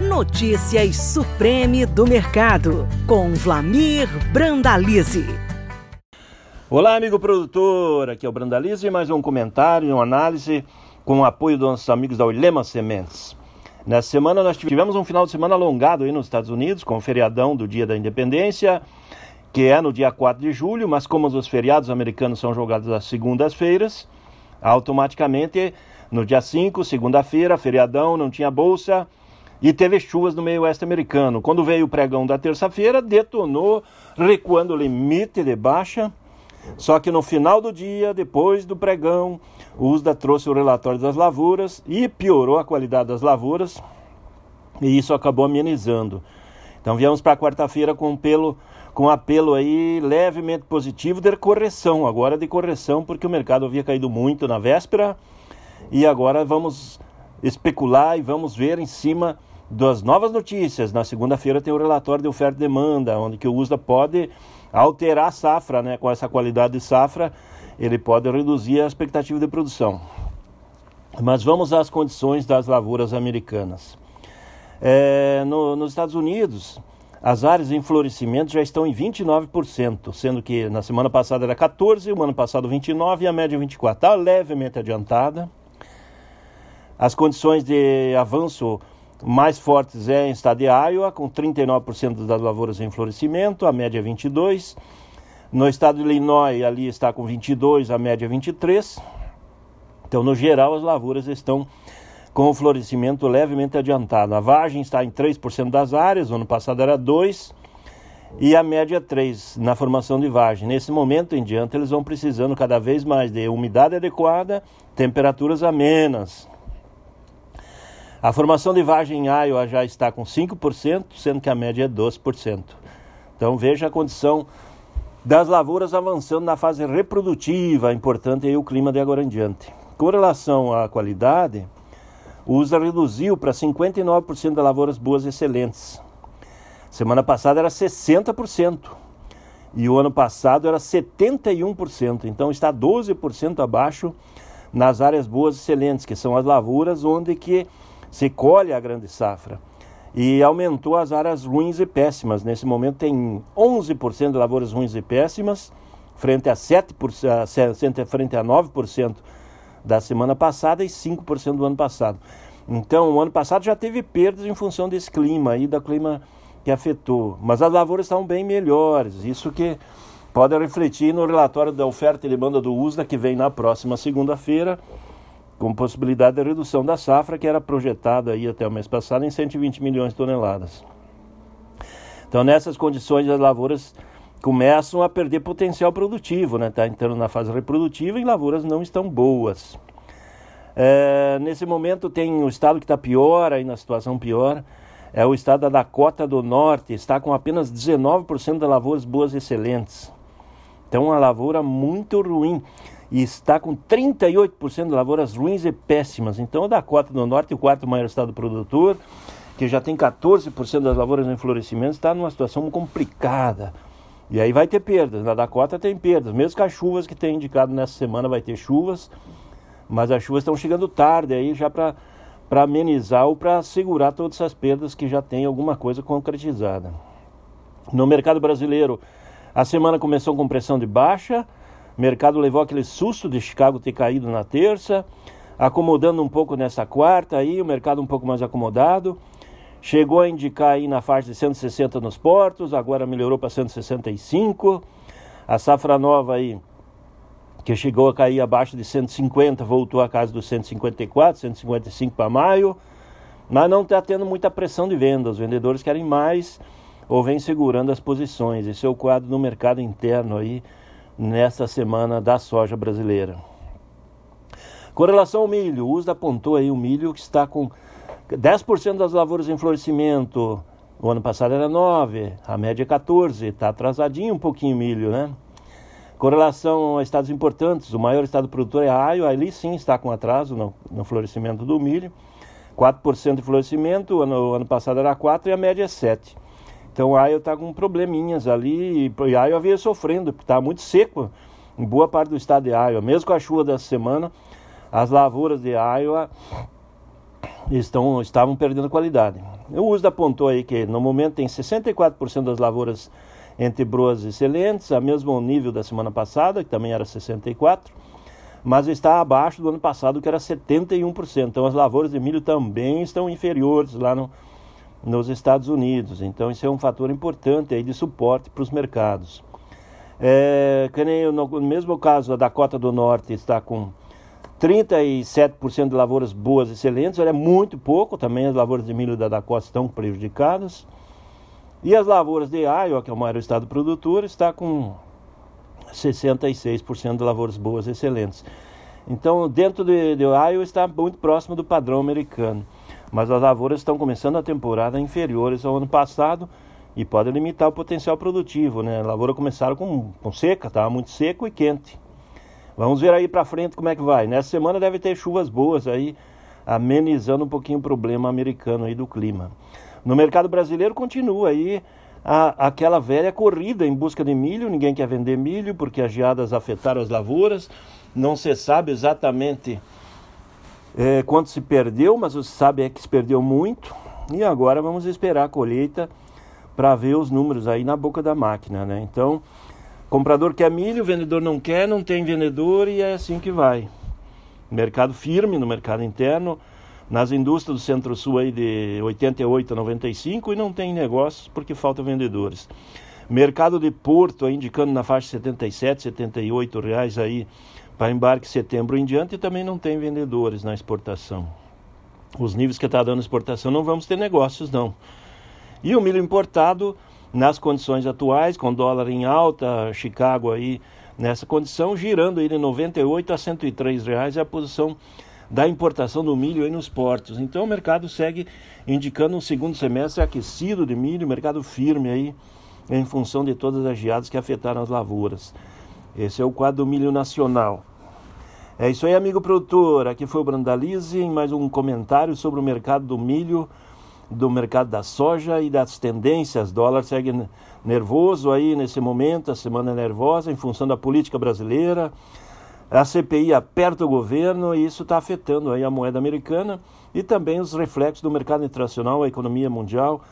Notícias Supreme do Mercado, com Vlamir Brandalize. Olá, amigo produtor, aqui é o Brandalize e mais um comentário, uma análise com o apoio dos nossos amigos da Olema Sementes. Nessa semana nós tivemos um final de semana alongado aí nos Estados Unidos, com o feriadão do Dia da Independência, que é no dia 4 de julho, mas como os feriados americanos são jogados às segundas-feiras, automaticamente no dia 5, segunda-feira, feriadão, não tinha bolsa e teve chuvas no meio oeste americano. Quando veio o pregão da terça-feira, detonou, recuando o limite de baixa. Só que no final do dia, depois do pregão, o USDA trouxe o relatório das lavouras e piorou a qualidade das lavouras, e isso acabou amenizando. Então viemos para quarta-feira com pelo com apelo aí levemente positivo de correção, agora de correção, porque o mercado havia caído muito na véspera e agora vamos especular e vamos ver em cima das novas notícias. Na segunda-feira tem o relatório de oferta e demanda, onde que o USDA pode alterar a safra, né? Com essa qualidade de safra, ele pode reduzir a expectativa de produção. Mas vamos às condições das lavouras americanas. É, no, nos Estados Unidos, as áreas em florescimento já estão em 29%, sendo que na semana passada era 14%, o ano passado 29% e a média 24%. Está levemente adiantada. As condições de avanço mais fortes é em estado de Iowa, com 39% das lavouras em florescimento, a média é 22%. No estado de Illinois, ali está com 22%, a média é 23%. Então, no geral, as lavouras estão com o florescimento levemente adiantado. A vagem está em 3% das áreas, o ano passado era 2%, e a média é 3% na formação de vagem. Nesse momento em diante, eles vão precisando cada vez mais de umidade adequada, temperaturas amenas. A formação de vagem em Iowa já está com 5%, sendo que a média é 12%. Então veja a condição das lavouras avançando na fase reprodutiva, importante aí o clima de agora em diante. Com relação à qualidade, o USA reduziu para 59% de lavouras boas e excelentes. Semana passada era 60%. E o ano passado era 71%. Então está 12% abaixo nas áreas boas e excelentes, que são as lavouras onde que se colhe a grande safra. E aumentou as áreas ruins e péssimas. Nesse momento tem 11% de lavouras ruins e péssimas, frente a 7%, frente a 9% da semana passada e 5% do ano passado. Então, o ano passado já teve perdas em função desse clima aí, da clima que afetou. Mas as lavouras estão bem melhores. Isso que pode refletir no relatório da oferta e demanda do USDA, que vem na próxima segunda-feira, com possibilidade de redução da safra, que era projetada aí até o mês passado em 120 milhões de toneladas. Então, nessas condições, as lavouras começam a perder potencial produtivo, né? Está entrando na fase reprodutiva e lavouras não estão boas. É, nesse momento tem o estado que está pior, aí na situação pior, é o estado da Dakota do Norte, está com apenas 19% de lavouras boas e excelentes. Então, uma lavoura muito ruim. E está com 38% de lavouras ruins e péssimas. Então, a Dakota do Norte, o quarto maior estado produtor, que já tem 14% das lavouras em florescimento, está numa situação complicada. E aí vai ter perdas. Na Dakota tem perdas. Mesmo com as chuvas que tem indicado nessa semana, vai ter chuvas. Mas as chuvas estão chegando tarde aí já para para amenizar ou para segurar todas essas perdas que já tem alguma coisa concretizada. No mercado brasileiro, a semana começou com pressão de baixa, o mercado levou aquele susto de Chicago ter caído na terça, acomodando um pouco nessa quarta aí, o mercado um pouco mais acomodado. Chegou a indicar aí na faixa de 160 nos portos, agora melhorou para 165. A safra nova aí, que chegou a cair abaixo de 150, voltou a casa dos 154, 155 para maio. Mas não está tendo muita pressão de venda. Os vendedores querem mais ou vem segurando as posições. Esse é o quadro no mercado interno aí nessa semana da soja brasileira. Com relação ao milho, o USDA apontou aí o milho que está com 10% das lavouras em florescimento, o ano passado era 9, a média é 14, está atrasadinho um pouquinho o milho, né? Com relação a estados importantes, o maior estado produtor é a Iowa, ali sim está com atraso no, no florescimento do milho, 4% de florescimento, o ano, o ano passado era 4 e a média é 7. Então a Iowa está com probleminhas ali, e a Iowa vinha sofrendo, está muito seco em boa parte do estado de Iowa, mesmo com a chuva dessa semana, as lavouras de Iowa estão, estavam perdendo qualidade. O USDA apontou aí que no momento tem 64% das lavouras entre boas e excelentes, a mesmo nível da semana passada, que também era 64%, mas está abaixo do ano passado, que era 71%. Então as lavouras de milho também estão inferiores lá no, nos Estados Unidos. Então isso é um fator importante aí de suporte para os mercados. É, que nem no mesmo caso a Dakota do Norte está com 37% de lavouras boas excelentes, é muito pouco, também as lavouras de milho da Dakota estão prejudicadas. E as lavouras de Iowa, que é o maior estado produtor, está com 66% de lavouras boas excelentes. Então, dentro de, de Iowa está muito próximo do padrão americano. Mas as lavouras estão começando a temporada inferiores ao ano passado, e pode limitar o potencial produtivo, né? A lavoura começaram com, com seca, estava muito seco e quente. Vamos ver aí para frente como é que vai. Nessa semana deve ter chuvas boas aí, amenizando um pouquinho o problema americano aí do clima. No mercado brasileiro continua aí a, aquela velha corrida em busca de milho, ninguém quer vender milho porque as geadas afetaram as lavouras, não se sabe exatamente é, quanto se perdeu, mas se sabe é que se perdeu muito. E agora vamos esperar a colheita para ver os números aí na boca da máquina, né? Então, comprador quer milho, vendedor não quer, não tem vendedor e é assim que vai. Mercado firme no mercado interno, nas indústrias do Centro-Sul aí de 88 a 95 e não tem negócios porque faltam vendedores. Mercado de Porto aí indicando na faixa 77, 78 reais aí para embarque setembro em diante também não tem vendedores na exportação. Os níveis que está dando exportação não vamos ter negócios não. E o milho importado, nas condições atuais, com dólar em alta, Chicago aí nessa condição, girando de 98 a 103 reais é a posição da importação do milho aí nos portos. Então o mercado segue indicando um segundo semestre aquecido de milho, mercado firme aí em função de todas as geadas que afetaram as lavouras. Esse é o quadro do milho nacional. É isso aí, amigo produtor. Aqui foi o Brandalize em mais um comentário sobre o mercado do milho do mercado da soja e das tendências. O dólar segue nervoso aí nesse momento, a semana é nervosa em função da política brasileira. A CPI aperta o governo e isso está afetando aí a moeda americana e também os reflexos do mercado internacional, a economia mundial,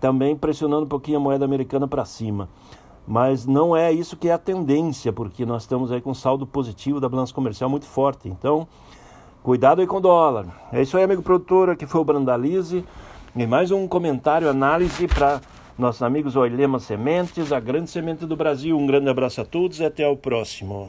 também pressionando um pouquinho a moeda americana para cima. Mas não é isso que é a tendência, porque nós estamos aí com saldo positivo da balança comercial muito forte. Então, cuidado aí com o dólar. É isso aí, amigo produtor, aqui foi o Brandalize. E mais um comentário, análise para nossos amigos Oilema Sementes, a grande semente do Brasil. Um grande abraço a todos e até o próximo.